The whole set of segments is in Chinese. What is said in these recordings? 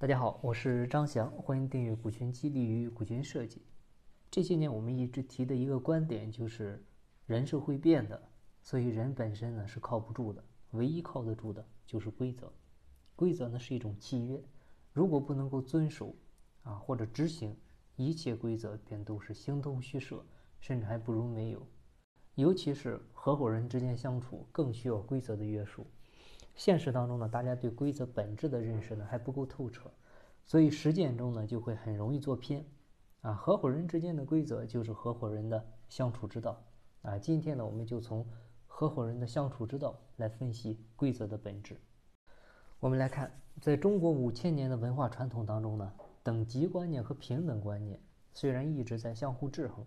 大家好，我是张翔，欢迎订阅《股权激励与股权设计》。这些年我们一直提的一个观点就是，人是会变的，所以人本身呢是靠不住的，唯一靠得住的就是规则。规则呢是一种契约，如果不能够遵守啊或者执行，一切规则便都是形同虚设，甚至还不如没有。尤其是合伙人之间相处，更需要规则的约束。现实当中呢，大家对规则本质的认识呢还不够透彻，所以实践中呢就会很容易做偏。啊，合伙人之间的规则就是合伙人的相处之道。啊，今天呢我们就从合伙人的相处之道来分析规则的本质。我们来看，在中国五千年的文化传统当中呢，等级观念和平等观念虽然一直在相互制衡，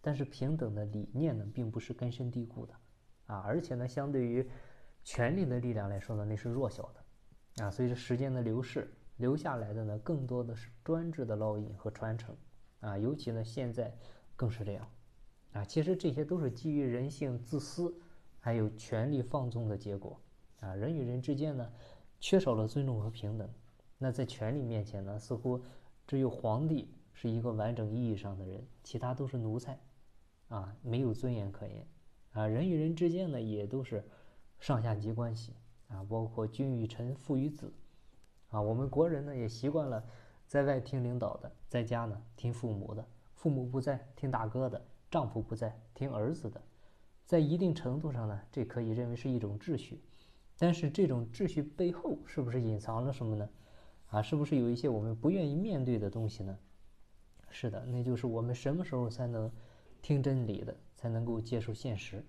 但是平等的理念呢并不是根深蒂固的。啊，而且呢相对于权力的力量来说呢，那是弱小的，啊，随着时间的流逝，留下来的呢，更多的是专制的烙印和传承，啊，尤其呢，现在更是这样，啊，其实这些都是基于人性自私，还有权力放纵的结果，啊，人与人之间呢，缺少了尊重和平等，那在权力面前呢，似乎只有皇帝是一个完整意义上的人，其他都是奴才，啊，没有尊严可言，啊，人与人之间呢，也都是。上下级关系啊，包括君与臣、父与子，啊，我们国人呢也习惯了在外听领导的，在家呢听父母的，父母不在听大哥的，丈夫不在听儿子的，在一定程度上呢，这可以认为是一种秩序，但是这种秩序背后是不是隐藏了什么呢？啊，是不是有一些我们不愿意面对的东西呢？是的，那就是我们什么时候才能听真理的，才能够接受现实？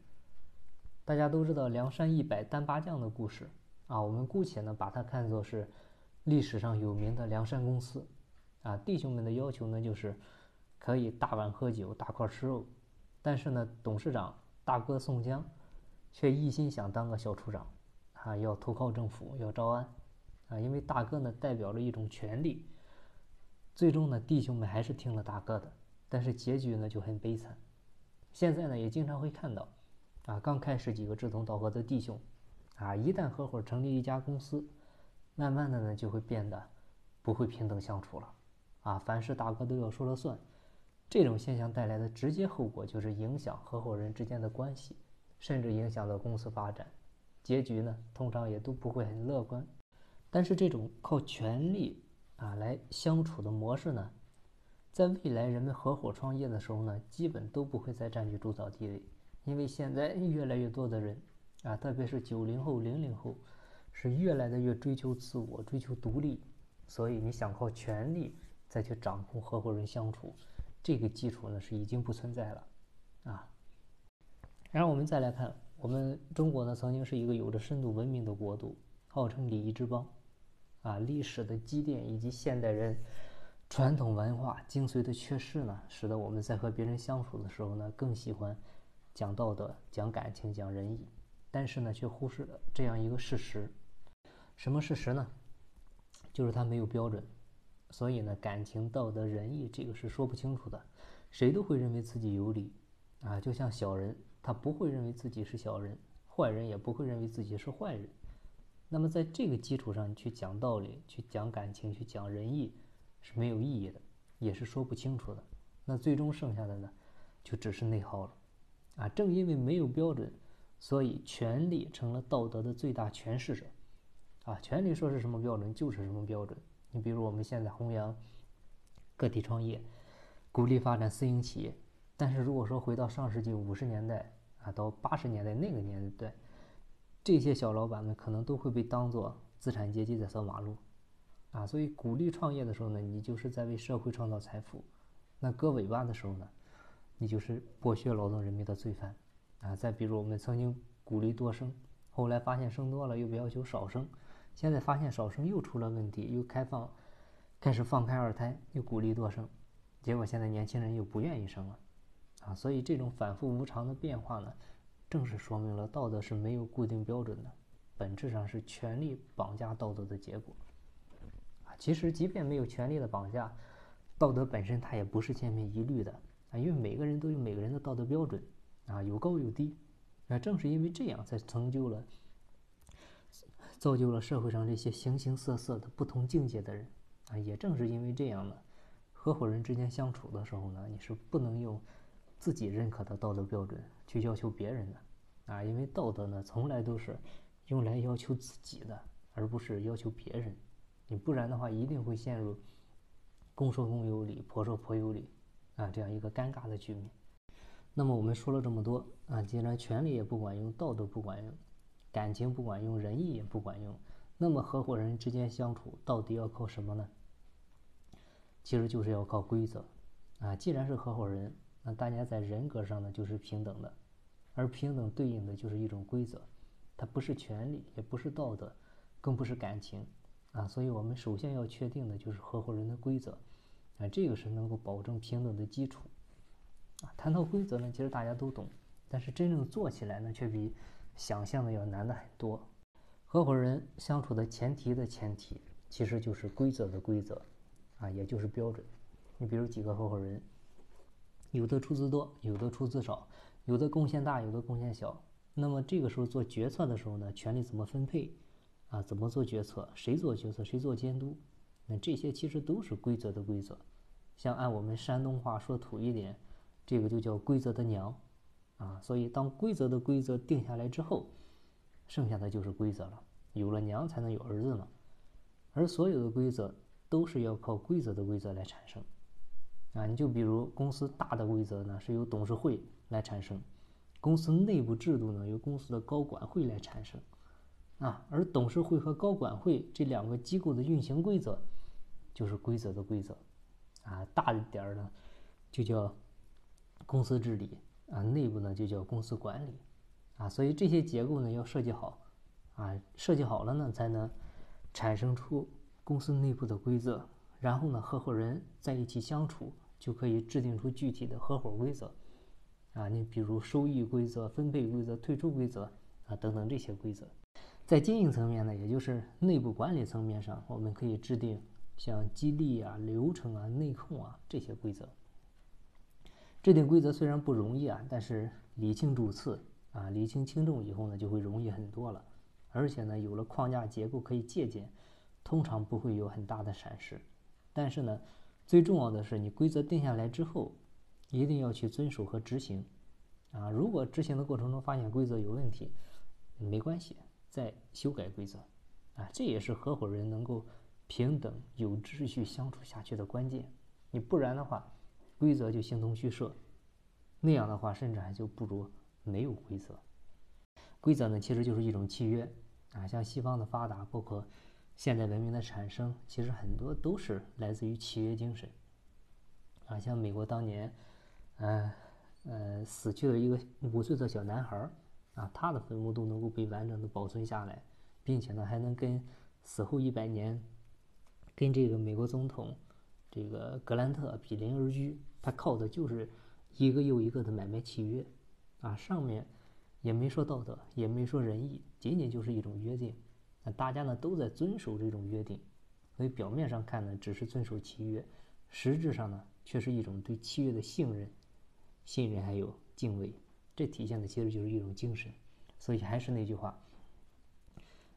大家都知道梁山一百单八将的故事啊，我们姑且呢把它看作是历史上有名的梁山公司啊。弟兄们的要求呢就是可以大碗喝酒，大块吃肉，但是呢董事长大哥宋江却一心想当个小处长啊，要投靠政府，要招安啊，因为大哥呢代表了一种权力。最终呢弟兄们还是听了大哥的，但是结局呢就很悲惨。现在呢也经常会看到。啊，刚开始几个志同道合的弟兄，啊，一旦合伙成立一家公司，慢慢的呢就会变得不会平等相处了。啊，凡事大哥都要说了算，这种现象带来的直接后果就是影响合伙人之间的关系，甚至影响到公司发展，结局呢通常也都不会很乐观。但是这种靠权力啊来相处的模式呢，在未来人们合伙创业的时候呢，基本都不会再占据主导地位。因为现在越来越多的人，啊，特别是九零后、零零后，是越来的越追求自我、追求独立，所以你想靠权力再去掌控合伙人相处，这个基础呢是已经不存在了，啊。然后我们再来看，我们中国呢曾经是一个有着深度文明的国度，号称礼仪之邦，啊，历史的积淀以及现代人传统文化精髓的缺失呢，使得我们在和别人相处的时候呢更喜欢。讲道德、讲感情、讲仁义，但是呢，却忽视了这样一个事实：什么事实呢？就是他没有标准，所以呢，感情、道德、仁义这个是说不清楚的。谁都会认为自己有理啊，就像小人，他不会认为自己是小人；坏人也不会认为自己是坏人。那么，在这个基础上，去讲道理、去讲感情、去讲仁义是没有意义的，也是说不清楚的。那最终剩下的呢，就只是内耗了。啊，正因为没有标准，所以权力成了道德的最大诠释者。啊，权力说是什么标准就是什么标准。你比如我们现在弘扬个体创业，鼓励发展私营企业，但是如果说回到上世纪五十年代啊，到八十年代那个年代，这些小老板们可能都会被当做资产阶级在扫马路。啊，所以鼓励创业的时候呢，你就是在为社会创造财富；那割尾巴的时候呢？你就是剥削劳动人民的罪犯，啊！再比如我们曾经鼓励多生，后来发现生多了又不要求少生，现在发现少生又出了问题，又开放，开始放开二胎，又鼓励多生，结果现在年轻人又不愿意生了，啊！所以这种反复无常的变化呢，正是说明了道德是没有固定标准的，本质上是权力绑架道德的结果。啊，其实即便没有权力的绑架，道德本身它也不是千篇一律的。啊，因为每个人都有每个人的道德标准，啊，有高有低，啊，正是因为这样，才成就了，造就了社会上这些形形色色的不同境界的人，啊，也正是因为这样呢，合伙人之间相处的时候呢，你是不能用自己认可的道德标准去要求别人的。啊，因为道德呢从来都是用来要求自己的，而不是要求别人。你不然的话，一定会陷入公说公有理，婆说婆有理啊这样一个尴尬的局面。那么我们说了这么多啊，既然权力也不管用，道德不管用，感情不管用，仁义也不管用。那么合伙人之间相处到底要靠什么呢？其实就是要靠规则啊！既然是合伙人，那大家在人格上呢就是平等的，而平等对应的就是一种规则，它不是权利，也不是道德，更不是感情啊！所以我们首先要确定的就是合伙人的规则啊，这个是能够保证平等的基础啊。谈到规则呢，其实大家都懂，但是真正做起来呢，却比想象的要难的很多。合伙人相处的前提的前提，其实就是规则的规则，啊，也就是标准。你比如几个合伙人，有的出资多，有的出资少，有的贡献大，有的贡献小。那么这个时候做决策的时候呢，权力怎么分配？啊，怎么做决策？谁做决策？谁做监督？那这些其实都是规则的规则。像按我们山东话说土一点，这个就叫规则的娘，啊，所以当规则的规则定下来之后。剩下的就是规则了，有了娘才能有儿子嘛，而所有的规则都是要靠规则的规则来产生，啊，你就比如公司大的规则呢是由董事会来产生，公司内部制度呢由公司的高管会来产生，啊，而董事会和高管会这两个机构的运行规则就是规则的规则，啊，大一点儿呢就叫公司治理，啊，内部呢就叫公司管理。啊，所以这些结构呢要设计好，啊，设计好了呢才能产生出公司内部的规则，然后呢合伙人在一起相处就可以制定出具体的合伙规则，啊，你比如收益规则、分配规则、退出规则啊等等这些规则，在经营层面呢，也就是内部管理层面上，我们可以制定像激励啊、流程啊、内控啊这些规则。制定规则虽然不容易啊，但是理清主次。啊，理清轻重以后呢，就会容易很多了。而且呢，有了框架结构可以借鉴，通常不会有很大的闪失。但是呢，最重要的是，你规则定下来之后，一定要去遵守和执行。啊，如果执行的过程中发现规则有问题，没关系，再修改规则。啊，这也是合伙人能够平等有秩序相处下去的关键。你不然的话，规则就形同虚设，那样的话，甚至还就不如。没有规则，规则呢其实就是一种契约啊。像西方的发达，包括现代文明的产生，其实很多都是来自于契约精神啊。像美国当年，呃呃死去的一个五岁的小男孩啊，他的坟墓都能够被完整的保存下来，并且呢还能跟死后一百年跟这个美国总统这个格兰特比邻而居，他靠的就是一个又一个的买卖契约。啊，上面也没说道德，也没说仁义，仅仅就是一种约定。那大家呢都在遵守这种约定，所以表面上看呢只是遵守契约，实质上呢却是一种对契约的信任、信任还有敬畏。这体现的其实就是一种精神。所以还是那句话，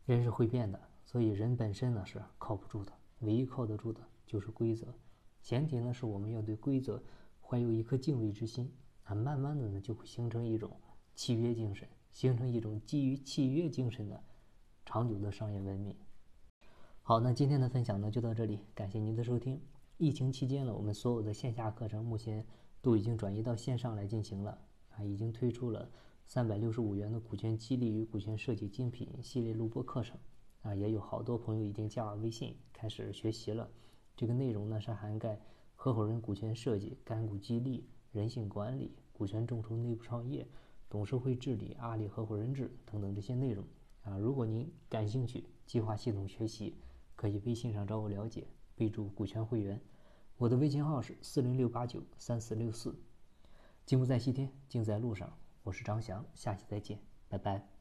人是会变的，所以人本身呢是靠不住的，唯一靠得住的就是规则。前提呢是我们要对规则怀有一颗敬畏之心。啊，慢慢的呢，就会形成一种契约精神，形成一种基于契约精神的长久的商业文明。好，那今天的分享呢就到这里，感谢您的收听。疫情期间呢，我们所有的线下课程目前都已经转移到线上来进行了，啊，已经推出了三百六十五元的股权激励与股权设计精品系列录播课程，啊，也有好多朋友已经加了微信开始学习了。这个内容呢是涵盖合伙人股权设计、干股激励。人性管理、股权众筹、内部创业、董事会治理、阿里合伙人制等等这些内容啊，如果您感兴趣，计划系统学习，可以微信上找我了解，备注股权会员。我的微信号是四零六八九三四六四。金不在西天，静在路上。我是张翔，下期再见，拜拜。